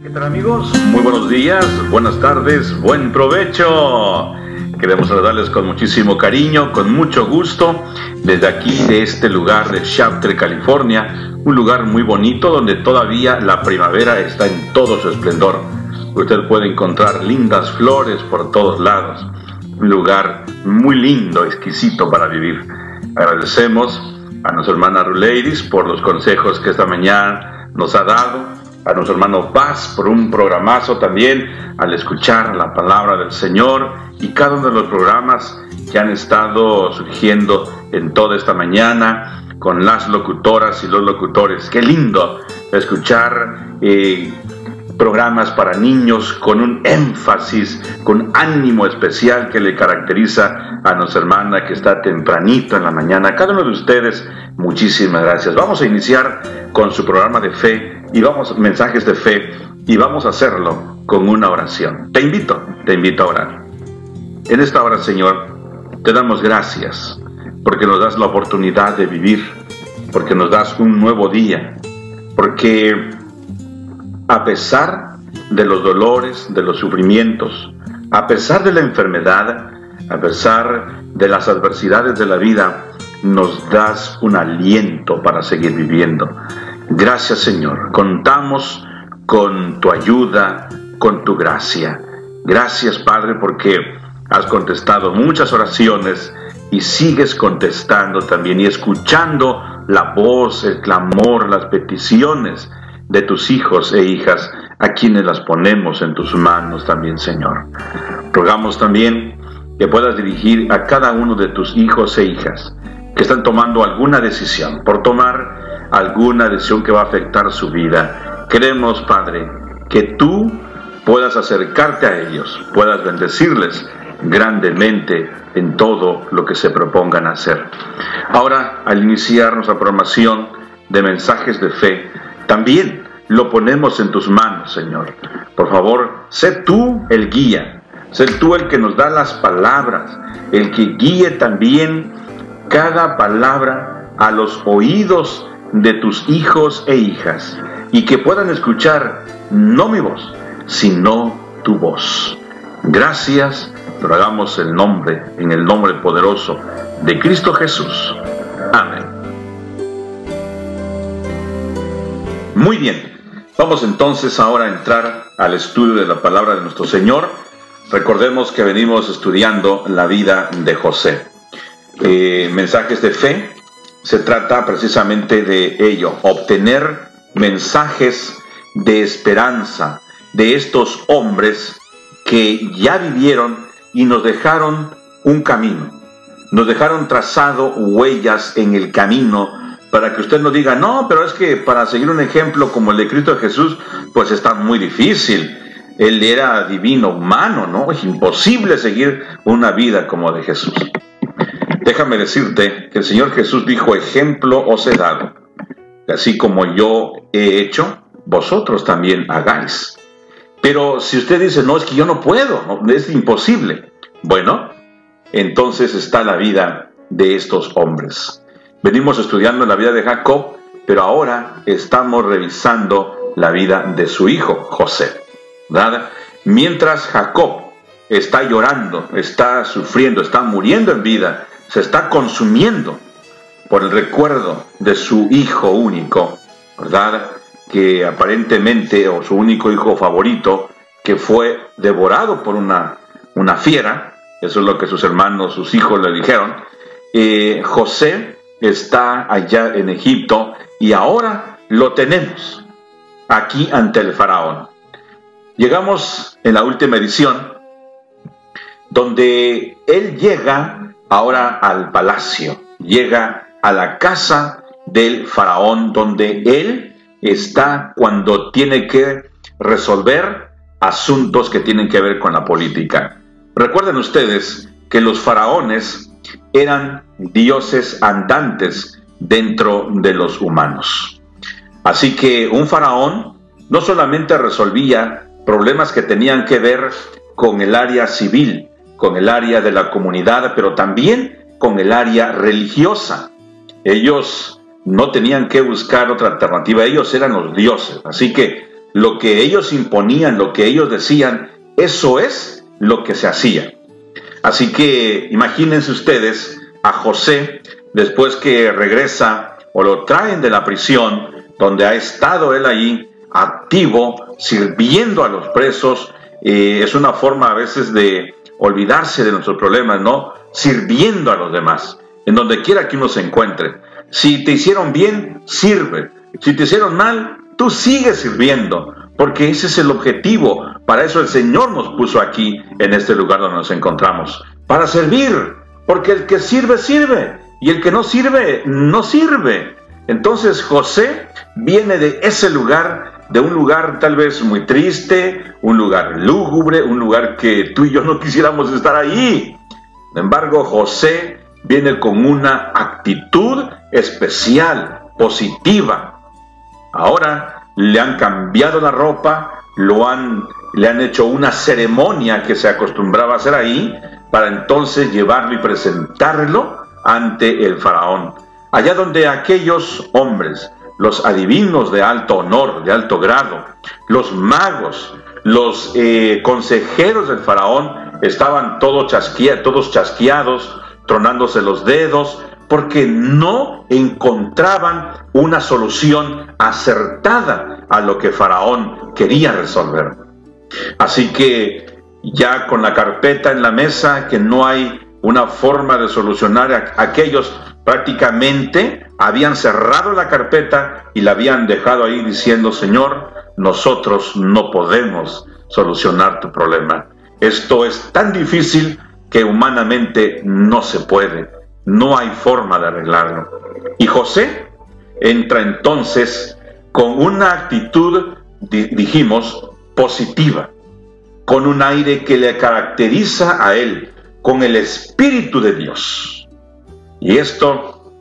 ¿Qué tal amigos? Muy buenos días, buenas tardes, buen provecho. Queremos saludarles con muchísimo cariño, con mucho gusto, desde aquí, de este lugar de Shafter, California, un lugar muy bonito donde todavía la primavera está en todo su esplendor. Usted puede encontrar lindas flores por todos lados. Un lugar muy lindo, exquisito para vivir. Agradecemos a nuestra hermana Ruleiris por los consejos que esta mañana nos ha dado a nuestro hermano Paz por un programazo también al escuchar la palabra del Señor y cada uno de los programas que han estado surgiendo en toda esta mañana con las locutoras y los locutores. Qué lindo escuchar eh, programas para niños con un énfasis, con ánimo especial que le caracteriza a nuestra hermana que está tempranito en la mañana. Cada uno de ustedes, muchísimas gracias. Vamos a iniciar con su programa de fe y vamos, mensajes de fe, y vamos a hacerlo con una oración. Te invito, te invito a orar. En esta hora, Señor, te damos gracias porque nos das la oportunidad de vivir, porque nos das un nuevo día, porque a pesar de los dolores, de los sufrimientos, a pesar de la enfermedad, a pesar de las adversidades de la vida, nos das un aliento para seguir viviendo. Gracias Señor, contamos con tu ayuda, con tu gracia. Gracias Padre porque has contestado muchas oraciones y sigues contestando también y escuchando la voz, el clamor, las peticiones de tus hijos e hijas, a quienes las ponemos en tus manos también, Señor. Rogamos también que puedas dirigir a cada uno de tus hijos e hijas que están tomando alguna decisión, por tomar alguna decisión que va a afectar su vida. Queremos, Padre, que tú puedas acercarte a ellos, puedas bendecirles grandemente en todo lo que se propongan hacer. Ahora, al iniciar nuestra programación de mensajes de fe, también lo ponemos en tus manos, Señor. Por favor, sé tú el guía, sé tú el que nos da las palabras, el que guíe también cada palabra a los oídos de tus hijos e hijas y que puedan escuchar no mi voz, sino tu voz. Gracias, lo hagamos el nombre, en el nombre poderoso de Cristo Jesús. Amén. Muy bien, vamos entonces ahora a entrar al estudio de la palabra de nuestro Señor. Recordemos que venimos estudiando la vida de José. Eh, mensajes de fe, se trata precisamente de ello, obtener mensajes de esperanza de estos hombres que ya vivieron y nos dejaron un camino, nos dejaron trazado huellas en el camino para que usted no diga, no, pero es que para seguir un ejemplo como el de Cristo Jesús, pues está muy difícil. Él era divino, humano, ¿no? Es imposible seguir una vida como de Jesús. Déjame decirte que el Señor Jesús dijo, ejemplo os he dado, así como yo he hecho, vosotros también hagáis. Pero si usted dice, no, es que yo no puedo, es imposible. Bueno, entonces está la vida de estos hombres. Venimos estudiando la vida de Jacob, pero ahora estamos revisando la vida de su hijo, José. ¿verdad? Mientras Jacob está llorando, está sufriendo, está muriendo en vida, se está consumiendo por el recuerdo de su hijo único, ¿verdad? Que aparentemente, o su único hijo favorito, que fue devorado por una, una fiera, eso es lo que sus hermanos, sus hijos le dijeron, eh, José está allá en Egipto y ahora lo tenemos aquí ante el faraón. Llegamos en la última edición donde él llega ahora al palacio, llega a la casa del faraón donde él está cuando tiene que resolver asuntos que tienen que ver con la política. Recuerden ustedes que los faraones eran dioses andantes dentro de los humanos. Así que un faraón no solamente resolvía problemas que tenían que ver con el área civil, con el área de la comunidad, pero también con el área religiosa. Ellos no tenían que buscar otra alternativa, ellos eran los dioses. Así que lo que ellos imponían, lo que ellos decían, eso es lo que se hacía. Así que imagínense ustedes a José después que regresa o lo traen de la prisión donde ha estado él ahí activo, sirviendo a los presos. Eh, es una forma a veces de olvidarse de nuestros problemas, ¿no? Sirviendo a los demás, en donde quiera que uno se encuentre. Si te hicieron bien, sirve. Si te hicieron mal, tú sigues sirviendo, porque ese es el objetivo. Para eso el Señor nos puso aquí, en este lugar donde nos encontramos, para servir, porque el que sirve, sirve, y el que no sirve, no sirve. Entonces José viene de ese lugar, de un lugar tal vez muy triste, un lugar lúgubre, un lugar que tú y yo no quisiéramos estar ahí. Sin embargo, José viene con una actitud especial, positiva. Ahora le han cambiado la ropa, lo han, le han hecho una ceremonia que se acostumbraba a hacer ahí, para entonces llevarlo y presentarlo ante el faraón. Allá donde aquellos hombres, los adivinos de alto honor, de alto grado, los magos, los eh, consejeros del faraón, estaban todos, todos chasqueados, tronándose los dedos, porque no encontraban una solución acertada a lo que Faraón quería resolver. Así que ya con la carpeta en la mesa, que no hay una forma de solucionar aquellos prácticamente habían cerrado la carpeta y la habían dejado ahí diciendo, Señor, nosotros no podemos solucionar tu problema. Esto es tan difícil que humanamente no se puede, no hay forma de arreglarlo. Y José entra entonces con una actitud, dijimos, positiva, con un aire que le caracteriza a él, con el Espíritu de Dios. Y esto,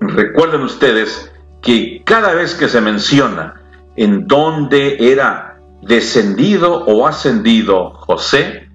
recuerden ustedes que cada vez que se menciona en dónde era descendido o ascendido José,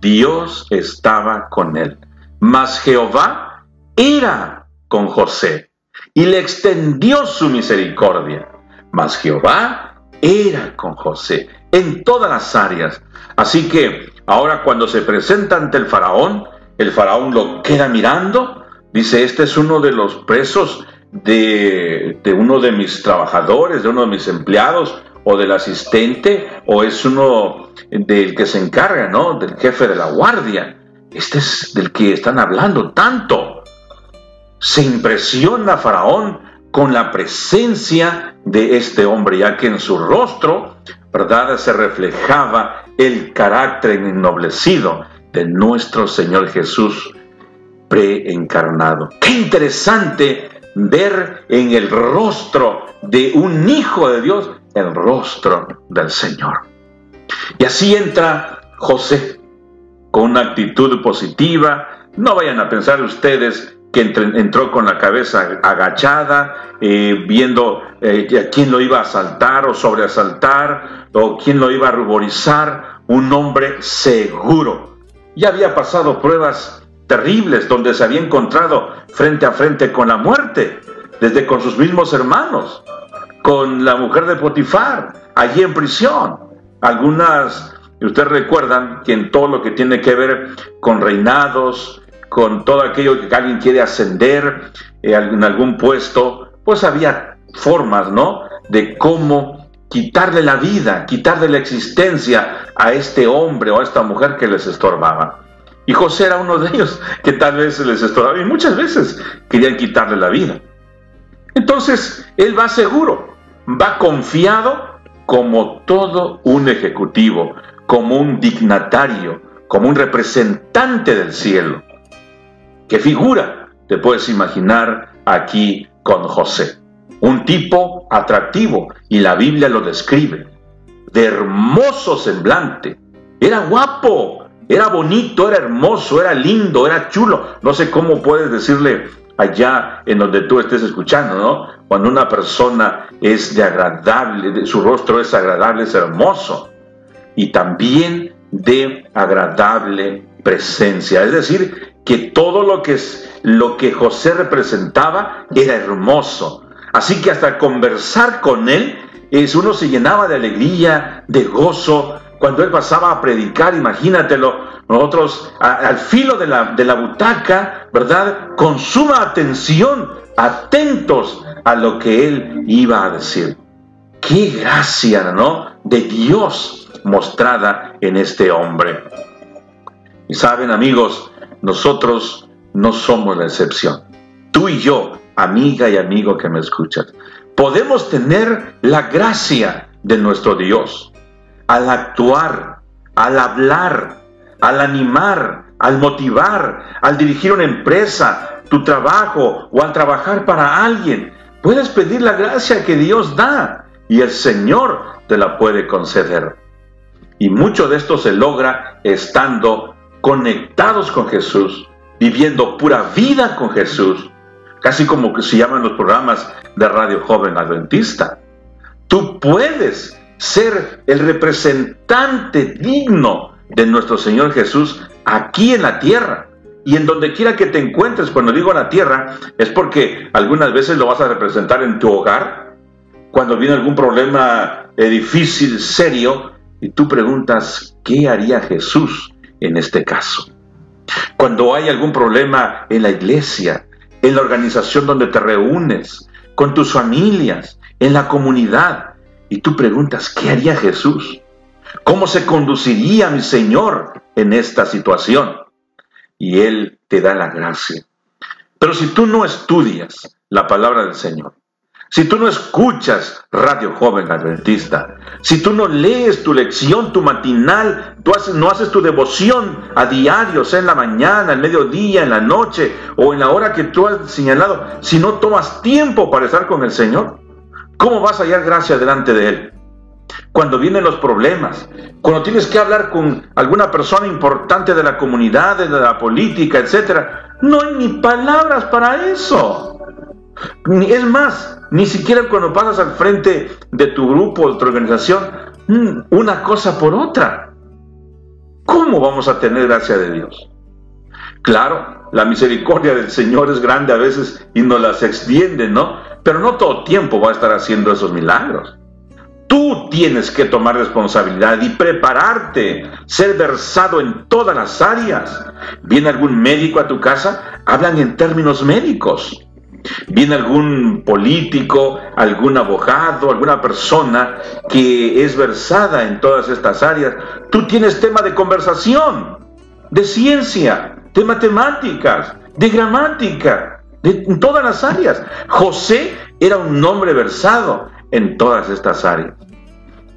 Dios estaba con él. Mas Jehová era con José y le extendió su misericordia. Mas Jehová era con José en todas las áreas. Así que ahora cuando se presenta ante el faraón, el faraón lo queda mirando, dice, este es uno de los presos de, uno de mis trabajadores, de uno de mis empleados, o del asistente o es uno del que se encarga, ¿no? Del jefe de la guardia. Este es del que están hablando tanto. Se impresiona Faraón con la presencia de este hombre, ya que en su rostro, ¿verdad?, se reflejaba el carácter ennoblecido de nuestro Señor Jesús preencarnado. Qué interesante ver en el rostro de un hijo de Dios el rostro del Señor. Y así entra José con una actitud positiva. No vayan a pensar ustedes que entró con la cabeza agachada, eh, viendo eh, quién lo iba a asaltar o sobreasaltar, o quién lo iba a ruborizar. Un hombre seguro. Ya había pasado pruebas terribles donde se había encontrado frente a frente con la muerte, desde con sus mismos hermanos con la mujer de Potifar, allí en prisión. Algunas, ustedes recuerdan que en todo lo que tiene que ver con reinados, con todo aquello que alguien quiere ascender eh, en algún puesto, pues había formas, ¿no? De cómo quitarle la vida, quitarle la existencia a este hombre o a esta mujer que les estorbaba. Y José era uno de ellos que tal vez les estorbaba y muchas veces querían quitarle la vida. Entonces, él va seguro, va confiado como todo un ejecutivo, como un dignatario, como un representante del cielo. ¿Qué figura te puedes imaginar aquí con José? Un tipo atractivo, y la Biblia lo describe, de hermoso semblante. Era guapo, era bonito, era hermoso, era lindo, era chulo. No sé cómo puedes decirle allá en donde tú estés escuchando, ¿no? Cuando una persona es de agradable, su rostro es agradable, es hermoso, y también de agradable presencia. Es decir, que todo lo que, lo que José representaba era hermoso. Así que hasta conversar con él es, uno se llenaba de alegría, de gozo, cuando él pasaba a predicar, imagínatelo, nosotros al filo de la, de la butaca, ¿verdad? Con suma atención, atentos a lo que él iba a decir. Qué gracia, ¿no? De Dios mostrada en este hombre. Y saben, amigos, nosotros no somos la excepción. Tú y yo, amiga y amigo que me escuchas, podemos tener la gracia de nuestro Dios al actuar, al hablar, al animar, al motivar, al dirigir una empresa, tu trabajo o al trabajar para alguien. Puedes pedir la gracia que Dios da y el Señor te la puede conceder. Y mucho de esto se logra estando conectados con Jesús, viviendo pura vida con Jesús, casi como que se llaman los programas de Radio Joven Adventista. Tú puedes ser el representante digno de nuestro Señor Jesús aquí en la tierra. Y en donde quiera que te encuentres, cuando digo la tierra, es porque algunas veces lo vas a representar en tu hogar, cuando viene algún problema difícil, serio, y tú preguntas, ¿qué haría Jesús en este caso? Cuando hay algún problema en la iglesia, en la organización donde te reúnes, con tus familias, en la comunidad, y tú preguntas, ¿qué haría Jesús? ¿Cómo se conduciría mi Señor en esta situación? Y Él te da la gracia. Pero si tú no estudias la palabra del Señor, si tú no escuchas Radio Joven Adventista, si tú no lees tu lección, tu matinal, tú no haces tu devoción a diario, sea en la mañana, en mediodía, en la noche o en la hora que tú has señalado, si no tomas tiempo para estar con el Señor, ¿cómo vas a hallar gracia delante de Él? Cuando vienen los problemas, cuando tienes que hablar con alguna persona importante de la comunidad, de la política, etc., no hay ni palabras para eso. Es más, ni siquiera cuando pasas al frente de tu grupo, de tu organización, mm, una cosa por otra. ¿Cómo vamos a tener gracia de Dios? Claro, la misericordia del Señor es grande a veces y nos las extiende, ¿no? Pero no todo tiempo va a estar haciendo esos milagros. Tú tienes que tomar responsabilidad y prepararte, ser versado en todas las áreas. Viene algún médico a tu casa, hablan en términos médicos. Viene algún político, algún abogado, alguna persona que es versada en todas estas áreas. Tú tienes tema de conversación, de ciencia, de matemáticas, de gramática, de, en todas las áreas. José era un hombre versado en todas estas áreas.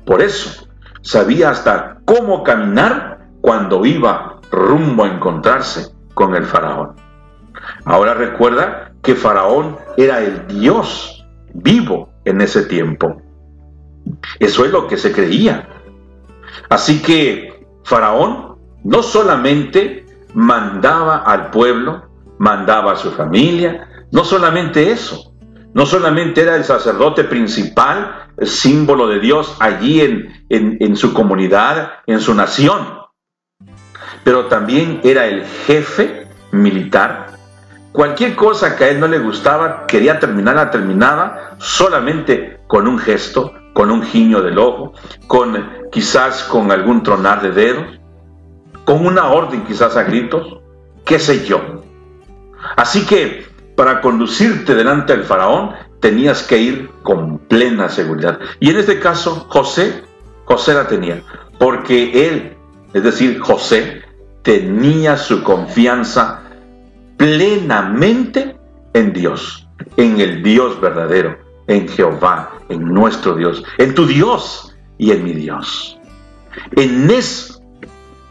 Por eso sabía hasta cómo caminar cuando iba rumbo a encontrarse con el faraón. Ahora recuerda que Faraón era el Dios vivo en ese tiempo. Eso es lo que se creía. Así que Faraón no solamente mandaba al pueblo, mandaba a su familia, no solamente eso, no solamente era el sacerdote principal, el símbolo de Dios allí en, en, en su comunidad, en su nación, pero también era el jefe militar Cualquier cosa que a él no le gustaba, quería terminarla, terminaba solamente con un gesto, con un guiño del ojo, con quizás con algún tronar de dedos, con una orden quizás a gritos, qué sé yo. Así que para conducirte delante del faraón tenías que ir con plena seguridad. Y en este caso, José, José la tenía, porque él, es decir, José, tenía su confianza plenamente en Dios, en el Dios verdadero, en Jehová, en nuestro Dios, en tu Dios y en mi Dios. En eso,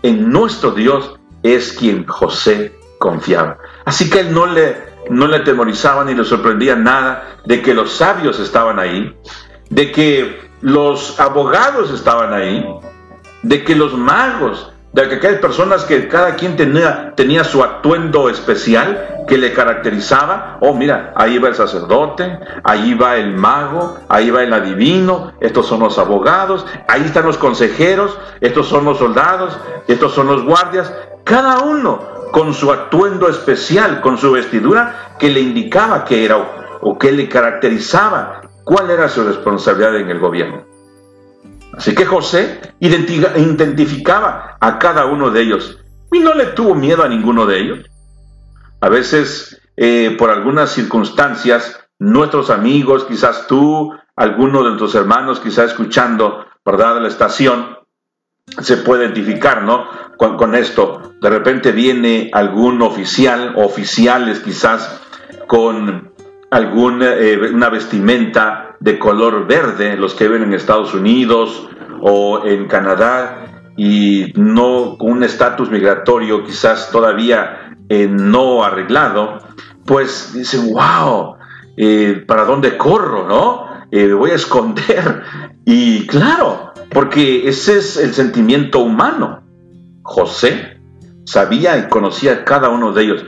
en nuestro Dios es quien José confiaba. Así que él no le, no le atemorizaba ni le sorprendía nada de que los sabios estaban ahí, de que los abogados estaban ahí, de que los magos de que hay personas que cada quien tenía, tenía su atuendo especial que le caracterizaba. Oh, mira, ahí va el sacerdote, ahí va el mago, ahí va el adivino, estos son los abogados, ahí están los consejeros, estos son los soldados, estos son los guardias, cada uno con su atuendo especial, con su vestidura que le indicaba que era o que le caracterizaba cuál era su responsabilidad en el gobierno. Así que José identificaba a cada uno de ellos y no le tuvo miedo a ninguno de ellos. A veces, eh, por algunas circunstancias, nuestros amigos, quizás tú, alguno de nuestros hermanos, quizás escuchando, ¿verdad?, la estación, se puede identificar, ¿no? Con, esto. De repente viene algún oficial, oficiales quizás, con alguna eh, una vestimenta de color verde, los que viven en Estados Unidos o en Canadá, y no con un estatus migratorio quizás todavía eh, no arreglado, pues dicen, wow, eh, ¿para dónde corro? ¿No? me voy a esconder. Y claro, porque ese es el sentimiento humano. José sabía y conocía a cada uno de ellos,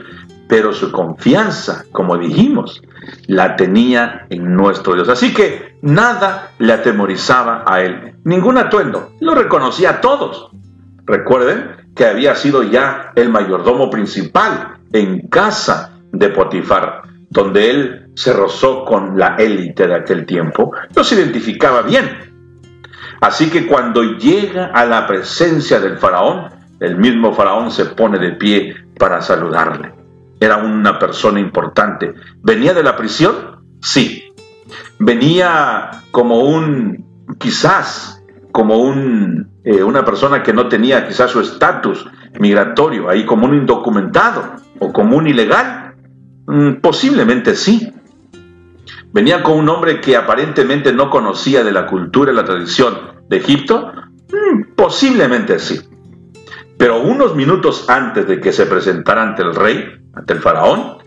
pero su confianza, como dijimos, la tenía en nuestro Dios. Así que nada le atemorizaba a él, ningún atuendo, lo reconocía a todos. Recuerden que había sido ya el mayordomo principal en casa de Potifar, donde él se rozó con la élite de aquel tiempo, los identificaba bien Así que cuando llega a la presencia del faraón, el mismo faraón se pone de pie para saludarle. Era una persona importante. ¿Venía de la prisión? Sí. Venía como un, quizás, como un, eh, una persona que no tenía quizás su estatus migratorio, ahí como un indocumentado o como un ilegal. Mm, posiblemente sí. ¿Venía con un hombre que aparentemente no conocía de la cultura y la tradición de Egipto? Mm, posiblemente sí. Pero unos minutos antes de que se presentara ante el rey, ante el faraón,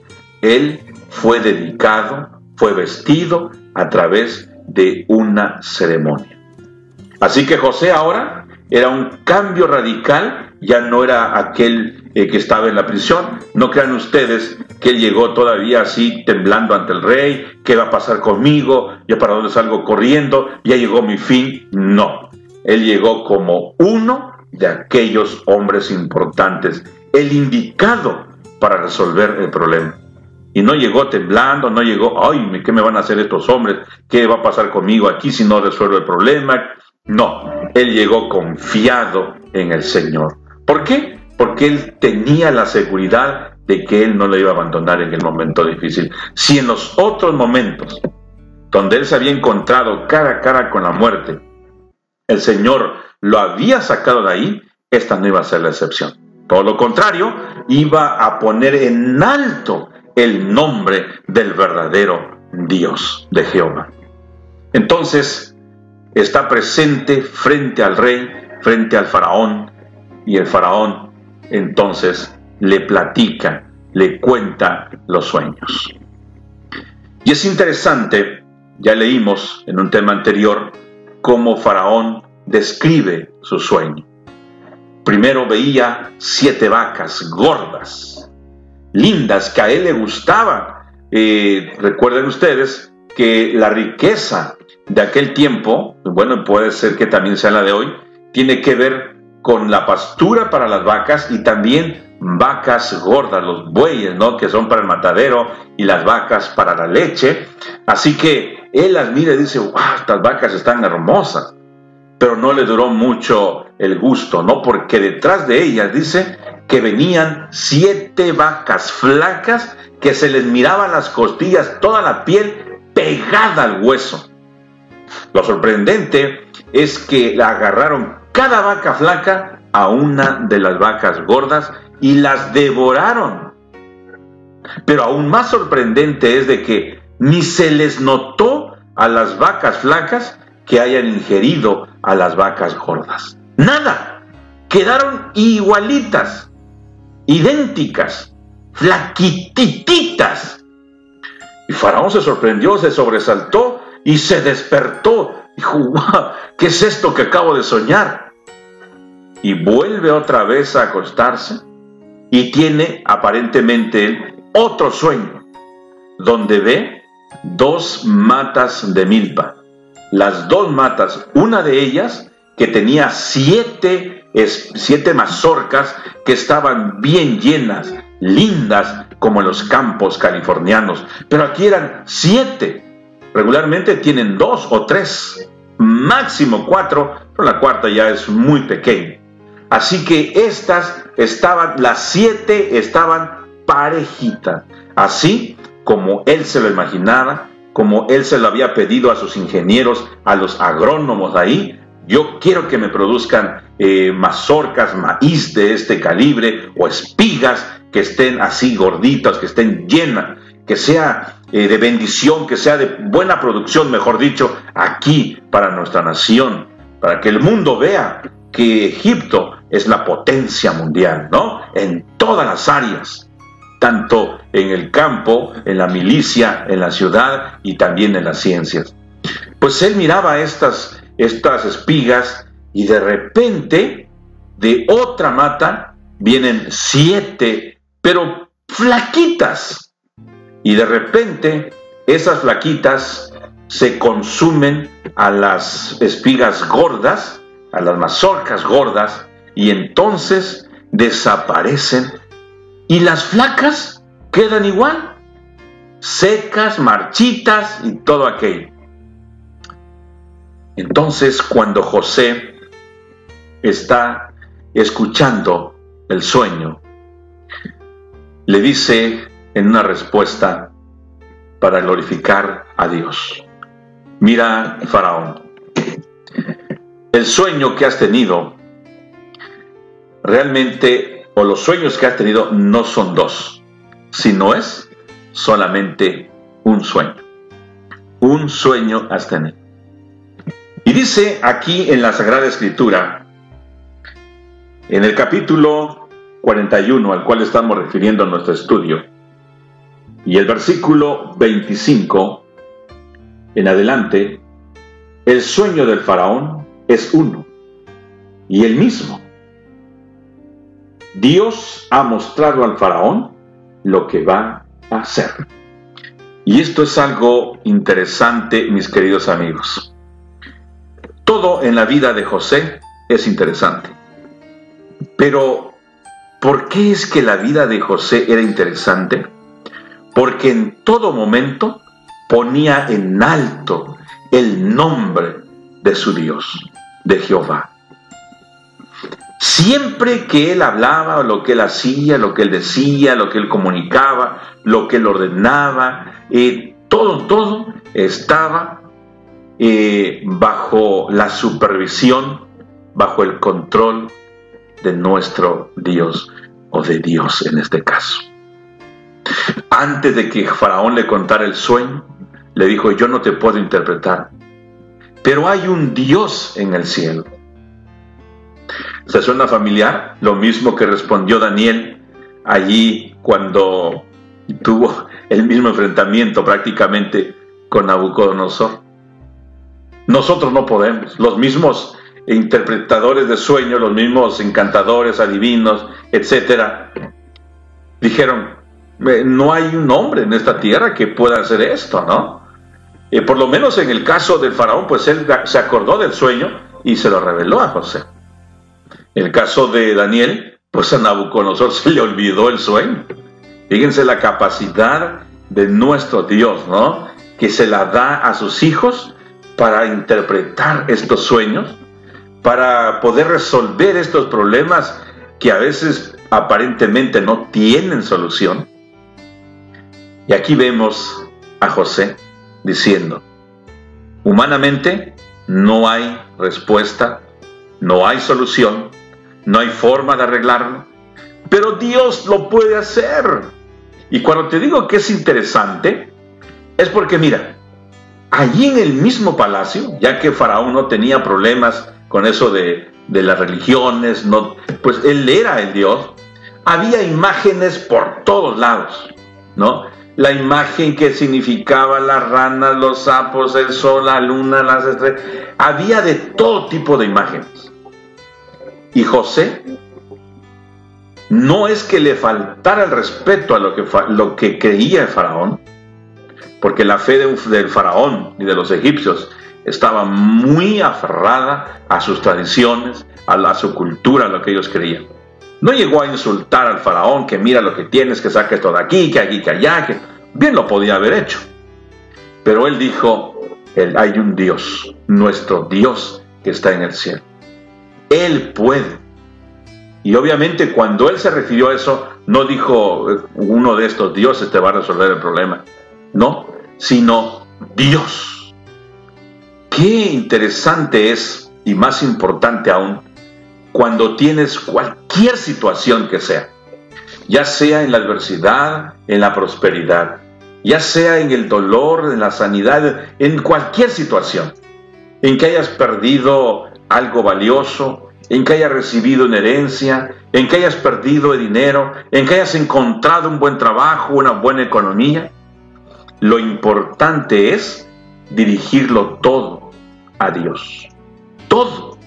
él fue dedicado, fue vestido a través de una ceremonia. Así que José ahora era un cambio radical, ya no era aquel eh, que estaba en la prisión. No crean ustedes que él llegó todavía así temblando ante el rey, ¿qué va a pasar conmigo? ¿Ya para dónde salgo corriendo? ¿Ya llegó mi fin? No, él llegó como uno de aquellos hombres importantes, el indicado para resolver el problema. Y no llegó temblando, no llegó, ay, ¿qué me van a hacer estos hombres? ¿Qué va a pasar conmigo aquí si no resuelvo el problema? No, él llegó confiado en el Señor. ¿Por qué? Porque él tenía la seguridad de que él no lo iba a abandonar en el momento difícil. Si en los otros momentos, donde él se había encontrado cara a cara con la muerte, el Señor lo había sacado de ahí, esta no iba a ser la excepción. Todo lo contrario, iba a poner en alto el nombre del verdadero Dios de Jehová. Entonces, está presente frente al rey, frente al faraón, y el faraón entonces le platica, le cuenta los sueños. Y es interesante, ya leímos en un tema anterior, cómo faraón describe su sueño. Primero veía siete vacas gordas, lindas, que a él le gustaban. Eh, recuerden ustedes que la riqueza de aquel tiempo, bueno, puede ser que también sea la de hoy, tiene que ver con la pastura para las vacas y también vacas gordas, los bueyes, ¿no? Que son para el matadero y las vacas para la leche. Así que él las mira y dice, wow, estas vacas están hermosas. Pero no le duró mucho el gusto, ¿no? Porque detrás de ellas dice que venían siete vacas flacas que se les miraban las costillas, toda la piel pegada al hueso. Lo sorprendente es que la agarraron cada vaca flaca a una de las vacas gordas y las devoraron. Pero aún más sorprendente es de que ni se les notó a las vacas flacas que hayan ingerido a las vacas gordas. Nada. Quedaron igualitas, idénticas, flaquititas. Y Faraón se sorprendió, se sobresaltó y se despertó. Dijo, ¿qué es esto que acabo de soñar? Y vuelve otra vez a acostarse y tiene aparentemente otro sueño, donde ve dos matas de milpa. Las dos matas, una de ellas que tenía siete, siete mazorcas que estaban bien llenas, lindas como en los campos californianos, pero aquí eran siete regularmente tienen dos o tres, máximo cuatro, pero la cuarta ya es muy pequeña. Así que estas estaban, las siete estaban parejitas, así como él se lo imaginaba, como él se lo había pedido a sus ingenieros, a los agrónomos ahí. Yo quiero que me produzcan eh, mazorcas, maíz de este calibre o espigas que estén así gorditas, que estén llenas, que sea eh, de bendición, que sea de buena producción, mejor dicho, aquí para nuestra nación, para que el mundo vea que Egipto es la potencia mundial, ¿no? En todas las áreas, tanto en el campo, en la milicia, en la ciudad y también en las ciencias. Pues él miraba estas, estas espigas y de repente de otra mata vienen siete, pero flaquitas. Y de repente esas flaquitas se consumen a las espigas gordas a las mazorcas gordas y entonces desaparecen y las flacas quedan igual, secas, marchitas y todo aquello. Entonces cuando José está escuchando el sueño, le dice en una respuesta para glorificar a Dios, mira Faraón, el sueño que has tenido, realmente, o los sueños que has tenido no son dos, sino es solamente un sueño. Un sueño has tenido. Y dice aquí en la Sagrada Escritura, en el capítulo 41 al cual estamos refiriendo en nuestro estudio, y el versículo 25 en adelante, el sueño del faraón es uno y el mismo. Dios ha mostrado al faraón lo que va a hacer. Y esto es algo interesante, mis queridos amigos. Todo en la vida de José es interesante. Pero, ¿por qué es que la vida de José era interesante? Porque en todo momento ponía en alto el nombre de su Dios de Jehová. Siempre que él hablaba, lo que él hacía, lo que él decía, lo que él comunicaba, lo que él ordenaba, eh, todo, todo estaba eh, bajo la supervisión, bajo el control de nuestro Dios o de Dios en este caso. Antes de que Faraón le contara el sueño, le dijo, yo no te puedo interpretar, pero hay un Dios en el cielo. ¿Se suena familiar? Lo mismo que respondió Daniel allí cuando tuvo el mismo enfrentamiento prácticamente con Nabucodonosor. Nosotros no podemos. Los mismos interpretadores de sueños, los mismos encantadores, adivinos, etcétera, dijeron, no hay un hombre en esta tierra que pueda hacer esto, ¿no? Eh, por lo menos en el caso del faraón, pues él se acordó del sueño y se lo reveló a José. En el caso de Daniel, pues a Nabucodonosor se le olvidó el sueño. Fíjense la capacidad de nuestro Dios, ¿no? Que se la da a sus hijos para interpretar estos sueños, para poder resolver estos problemas que a veces aparentemente no tienen solución. Y aquí vemos a José diciendo, humanamente no hay respuesta, no hay solución, no hay forma de arreglarlo, pero Dios lo puede hacer. Y cuando te digo que es interesante, es porque mira, allí en el mismo palacio, ya que Faraón no tenía problemas con eso de, las religiones, no, pues él era el Dios, había imágenes por todos lados, ¿no? la imagen que significaba las ranas, los sapos, el sol, la luna, las estrellas. Había de todo tipo de imágenes. Y José no es que le faltara el respeto a lo que, creía faraón, porque la fe del faraón y de los egipcios estaba muy aferrada a sus tradiciones, a, a su cultura, a lo que ellos creían. No llegó a insultar al faraón que mira lo que tienes, que saque todo aquí, que aquí, que allá, bien lo podía haber hecho. Pero él dijo, hay un Dios, nuestro Dios que está en el cielo. Él puede. Y obviamente cuando él se refirió a eso, no dijo uno de estos dioses te va a resolver el problema. No, sino Dios. Qué interesante es y más importante aún cuando tienes cualquier situación que sea, ya sea en la adversidad, en la prosperidad, ya sea en el dolor, en la sanidad, en cualquier situación, en que hayas perdido algo valioso, en que hayas recibido una herencia, en que hayas perdido dinero, en que hayas encontrado un buen trabajo, una buena economía. Lo importante es dirigirlo todo a Dios. Todo.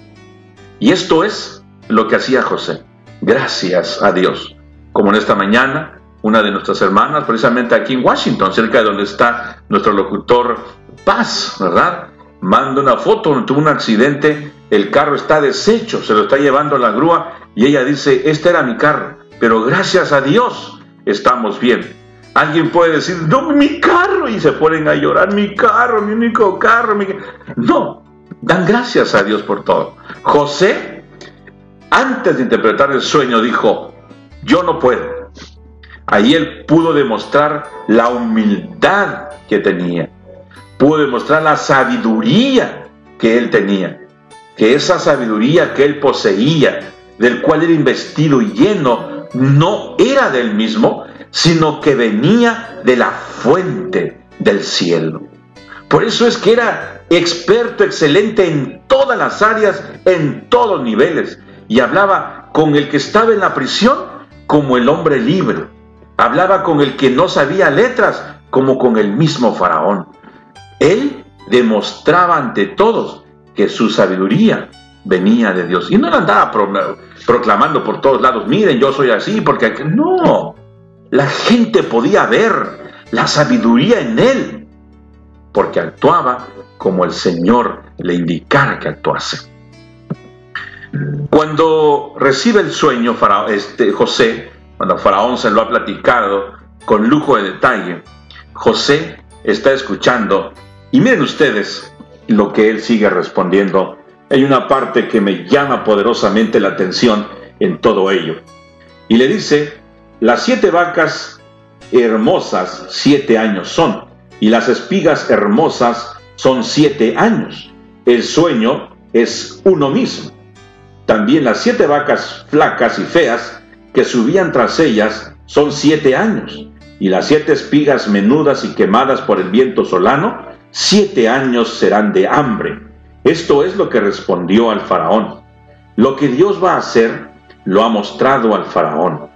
Y esto es lo que hacía José. Gracias a Dios. Como en esta mañana, una de nuestras hermanas, precisamente aquí en Washington, cerca de donde está nuestro locutor Paz, ¿verdad? Manda una foto tuvo un accidente, el carro está deshecho, se lo está llevando la grúa y ella dice, este era mi carro, pero gracias a Dios estamos bien. Alguien puede decir, no, mi carro, y se ponen a llorar, mi carro, mi único carro. Mi... No, dan gracias a Dios por todo. José, antes de interpretar el sueño, dijo, yo no puedo, Ahí él pudo demostrar la humildad que tenía, pudo demostrar la sabiduría que él tenía, que esa sabiduría que él poseía, del cual era investido y lleno, no era del mismo, sino que venía de la fuente del cielo. Por eso es que era experto, excelente en todas las áreas, en todos niveles, y hablaba con el que estaba en la prisión como el hombre libre Hablaba con el que no sabía letras, como con el mismo faraón. Él demostraba ante todos que su sabiduría venía de Dios. Y no la andaba proclamando por todos lados, miren, yo soy así, porque no, la gente podía ver la sabiduría en él, porque actuaba como el Señor le indicara que actuase. Cuando recibe el sueño este, José, cuando Faraón se lo ha platicado con lujo de detalle, José está escuchando y miren ustedes lo que él sigue respondiendo. Hay una parte que me llama poderosamente la atención en todo ello. Y le dice, las siete vacas hermosas siete años son, y las espigas hermosas son siete años. El sueño es uno mismo. También las siete vacas flacas y feas que subían tras ellas son siete años, y las siete espigas menudas y quemadas por el viento solano, siete años serán de hambre. Esto es lo que respondió al faraón. Lo que Dios va a hacer, lo ha mostrado al faraón.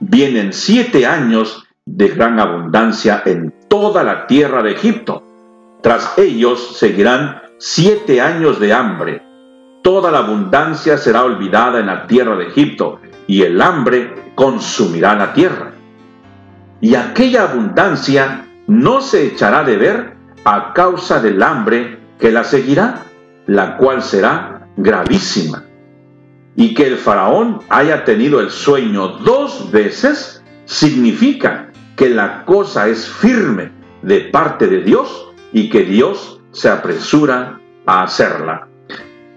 Vienen siete años de gran abundancia en toda la tierra de Egipto. Tras ellos seguirán siete años de hambre. Toda la abundancia será olvidada en la tierra de Egipto, y el hambre consumirá la tierra. Y aquella abundancia no se echará de ver a causa del hambre que la seguirá, la cual será gravísima. Y que el faraón haya tenido el sueño dos veces significa que la cosa es firme de parte de Dios y que Dios se apresura a hacerla.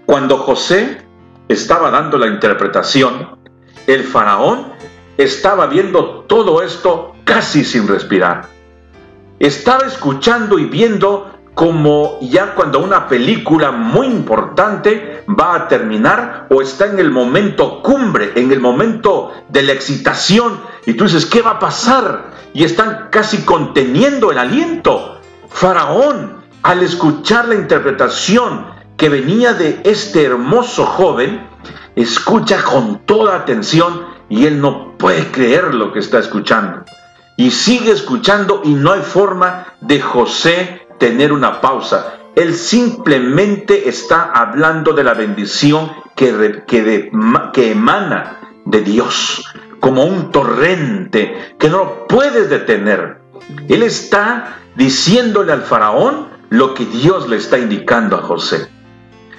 Cuando José estaba dando la interpretación, el faraón estaba viendo todo esto casi sin respirar. Estaba escuchando y viendo como ya cuando una película muy importante va a terminar o está en el momento cumbre, en el momento de la excitación, y tú dices, ¿qué va a pasar? Y están casi conteniendo el aliento. Faraón, al escuchar la interpretación que venía de este hermoso joven, escucha con toda atención y él no puede creer lo que está escuchando. Y sigue escuchando y no hay forma de José tener una pausa. Él simplemente está hablando de la bendición que, que, emana de Dios, como un torrente que no puedes detener. Él está diciéndole al faraón lo que Dios le está indicando a José.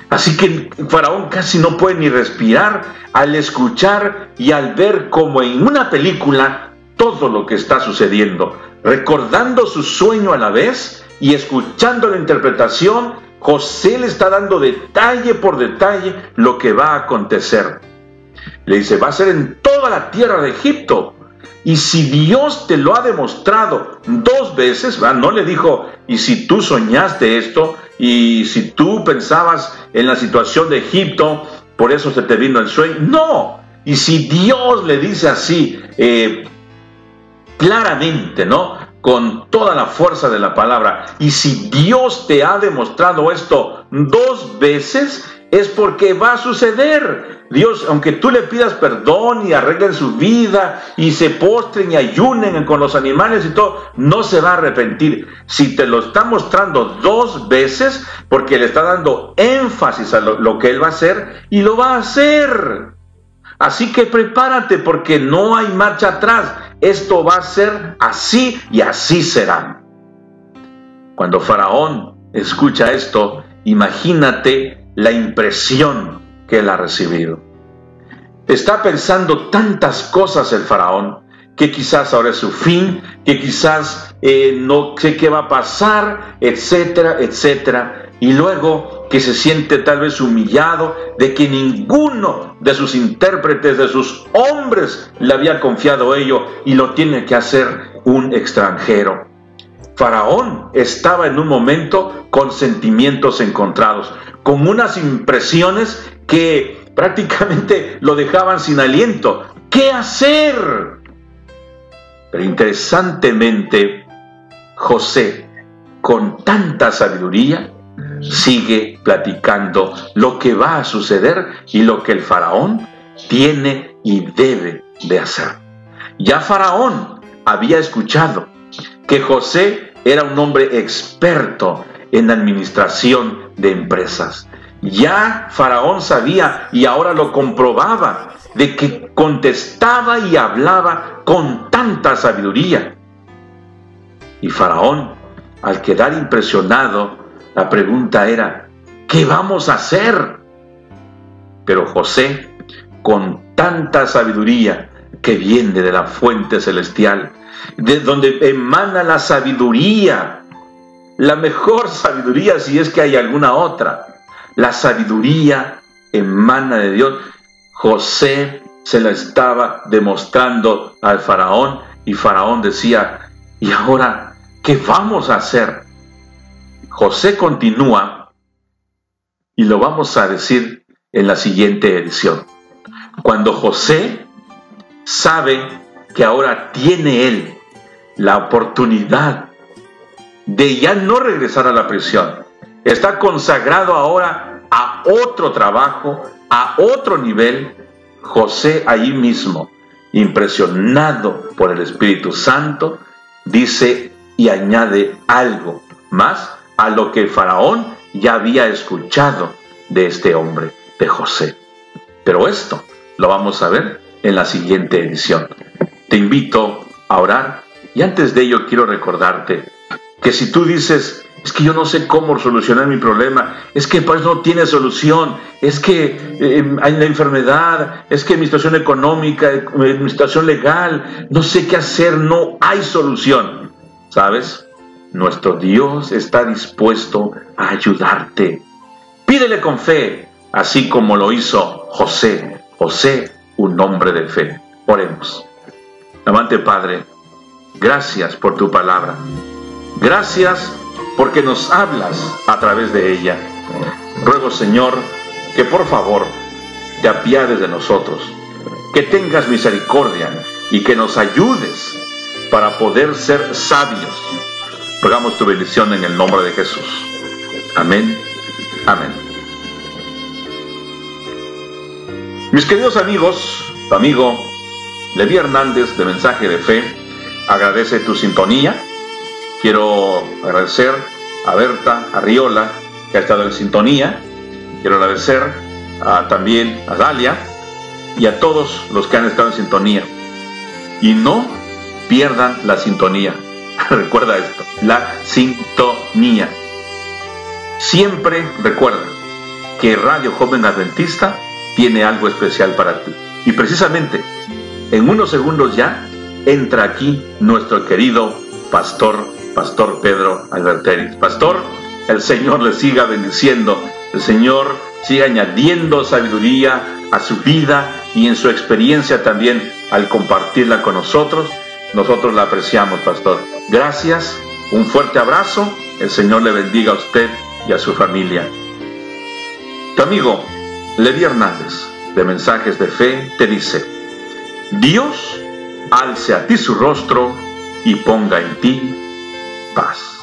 Así que Faraón casi no puede ni respirar al escuchar y al ver como en una película todo lo que está sucediendo, recordando su sueño a la vez y escuchando la interpretación, José le está dando detalle por detalle lo que va a acontecer. Le dice, va a ser en toda la tierra de Egipto. Y si Dios te lo ha demostrado dos veces, no le dijo, y si tú soñaste esto, y si tú pensabas en la situación de Egipto, por eso se te vino el sueño. No, y si Dios le dice así, eh, claramente, ¿no? Con toda la fuerza de la palabra. Y si Dios te ha demostrado esto dos veces, es porque va a suceder. Dios, aunque tú le pidas perdón y arreglen su vida y se postren y ayunen con los animales y todo, no se va a arrepentir. Si te lo está mostrando dos veces, porque le está dando énfasis a lo, lo que él va a hacer y lo va a hacer. Así que prepárate porque no hay marcha atrás. Esto va a ser así y así será. Cuando Faraón escucha esto, imagínate la impresión que él ha recibido. Está pensando tantas cosas el faraón, que quizás ahora es su fin, que quizás eh, no sé qué va a pasar, etcétera, etcétera. Y luego que se siente tal vez humillado de que ninguno de sus intérpretes, de sus hombres, le había confiado ello y lo tiene que hacer un extranjero. Faraón estaba en un momento con sentimientos encontrados con unas impresiones que prácticamente lo dejaban sin aliento. ¿Qué hacer? Pero interesantemente, José, con tanta sabiduría, sigue platicando lo que va a suceder y lo que el faraón tiene y debe de hacer. Ya faraón había escuchado que José era un hombre experto en administración de empresas. Ya Faraón sabía y ahora lo comprobaba de que contestaba y hablaba con tanta sabiduría. Y Faraón, al quedar impresionado, la pregunta era, ¿qué vamos a hacer? Pero José, con tanta sabiduría que viene de la fuente celestial, de donde emana la sabiduría la mejor sabiduría si es que hay alguna otra. La sabiduría emana de Dios. José se la estaba demostrando al faraón y faraón decía, ¿y ahora qué vamos a hacer? José continúa y lo vamos a decir en la siguiente edición. Cuando José sabe que ahora tiene él la oportunidad de ya no regresar a la prisión. Está consagrado ahora a otro trabajo, a otro nivel. José ahí mismo, impresionado por el Espíritu Santo, dice y añade algo más a lo que faraón ya había escuchado de este hombre, de José. Pero esto lo vamos a ver en la siguiente edición. Te invito a orar y antes de ello quiero recordarte que si tú dices, es que yo no sé cómo solucionar mi problema, es que pues no tiene solución, es que eh, hay la enfermedad, es que mi situación económica, eh, mi situación legal, no sé qué hacer, no hay solución. ¿Sabes? Nuestro Dios está dispuesto a ayudarte. Pídele con fe, así como lo hizo José. José, un hombre de fe. Oremos. Amante Padre, gracias por tu palabra. Gracias porque nos hablas a través de ella. Ruego, Señor, que por favor te apiades de nosotros, que tengas misericordia y que nos ayudes para poder ser sabios. Rogamos tu bendición en el nombre de Jesús. Amén. Amén. Mis queridos amigos, tu amigo Levi Hernández de Mensaje de Fe agradece tu sintonía Quiero agradecer a Berta, a Riola, que ha estado en sintonía. Quiero agradecer también a Dalia y a todos los que han estado en sintonía. Y no pierdan la sintonía. recuerda esto, la sintonía. Siempre recuerda que Radio Joven Adventista tiene algo especial para ti. Y precisamente en unos segundos ya entra aquí nuestro querido pastor Pastor Pedro Alberteris. Pastor, el Señor le siga bendiciendo, el Señor siga añadiendo sabiduría a su vida y en su experiencia también al compartirla con nosotros. Nosotros la apreciamos, Pastor. Gracias, un fuerte abrazo, el Señor le bendiga a usted y a su familia. Tu amigo Levi Hernández, de Mensajes de Fe, te dice, Dios alce a ti su rostro y ponga en ti paz.